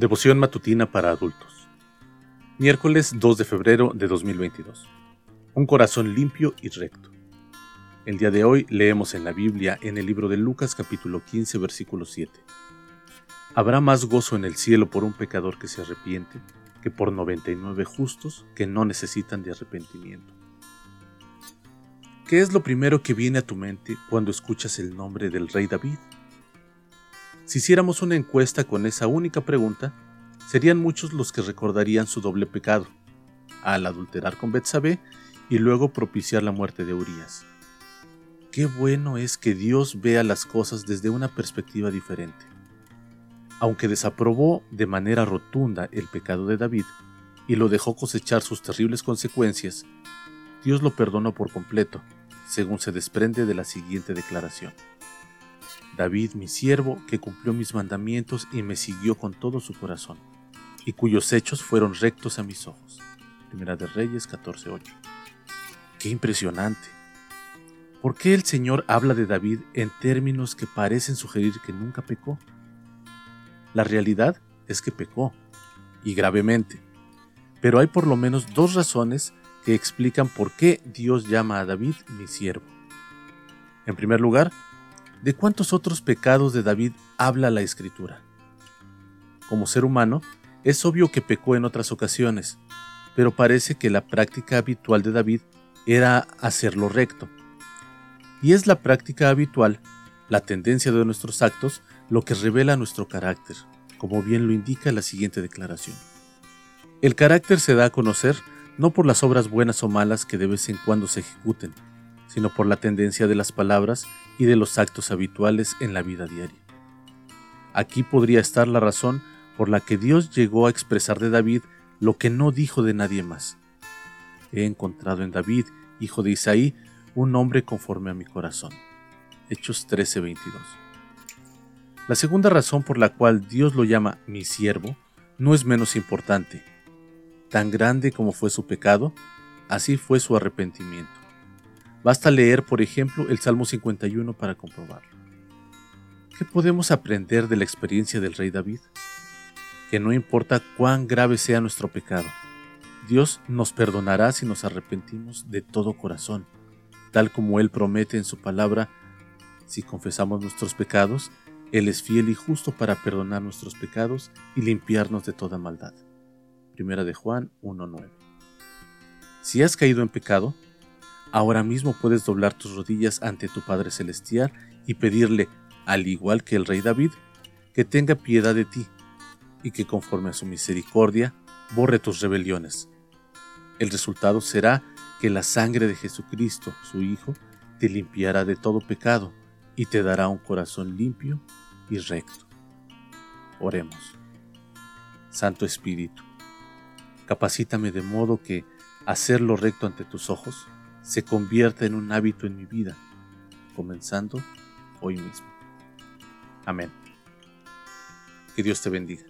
Devoción matutina para adultos. Miércoles 2 de febrero de 2022. Un corazón limpio y recto. El día de hoy leemos en la Biblia en el libro de Lucas capítulo 15 versículo 7. Habrá más gozo en el cielo por un pecador que se arrepiente que por 99 justos que no necesitan de arrepentimiento. ¿Qué es lo primero que viene a tu mente cuando escuchas el nombre del rey David? Si hiciéramos una encuesta con esa única pregunta, serían muchos los que recordarían su doble pecado, al adulterar con Betsabé y luego propiciar la muerte de Urias. Qué bueno es que Dios vea las cosas desde una perspectiva diferente. Aunque desaprobó de manera rotunda el pecado de David y lo dejó cosechar sus terribles consecuencias, Dios lo perdonó por completo, según se desprende de la siguiente declaración. David mi siervo, que cumplió mis mandamientos y me siguió con todo su corazón, y cuyos hechos fueron rectos a mis ojos. Primera de Reyes 14:8. Qué impresionante. ¿Por qué el Señor habla de David en términos que parecen sugerir que nunca pecó? La realidad es que pecó, y gravemente. Pero hay por lo menos dos razones que explican por qué Dios llama a David mi siervo. En primer lugar, ¿De cuántos otros pecados de David habla la escritura? Como ser humano, es obvio que pecó en otras ocasiones, pero parece que la práctica habitual de David era hacerlo recto. Y es la práctica habitual, la tendencia de nuestros actos, lo que revela nuestro carácter, como bien lo indica la siguiente declaración. El carácter se da a conocer no por las obras buenas o malas que de vez en cuando se ejecuten, sino por la tendencia de las palabras y de los actos habituales en la vida diaria. Aquí podría estar la razón por la que Dios llegó a expresar de David lo que no dijo de nadie más. He encontrado en David, hijo de Isaí, un hombre conforme a mi corazón. Hechos 13:22. La segunda razón por la cual Dios lo llama mi siervo no es menos importante. Tan grande como fue su pecado, así fue su arrepentimiento. Basta leer, por ejemplo, el Salmo 51 para comprobarlo. ¿Qué podemos aprender de la experiencia del rey David? Que no importa cuán grave sea nuestro pecado, Dios nos perdonará si nos arrepentimos de todo corazón, tal como Él promete en su palabra, si confesamos nuestros pecados, Él es fiel y justo para perdonar nuestros pecados y limpiarnos de toda maldad. Primera de Juan 1.9. Si has caído en pecado, Ahora mismo puedes doblar tus rodillas ante tu Padre Celestial y pedirle, al igual que el rey David, que tenga piedad de ti y que conforme a su misericordia borre tus rebeliones. El resultado será que la sangre de Jesucristo, su Hijo, te limpiará de todo pecado y te dará un corazón limpio y recto. Oremos. Santo Espíritu, capacítame de modo que hacer lo recto ante tus ojos se convierta en un hábito en mi vida, comenzando hoy mismo. Amén. Que Dios te bendiga.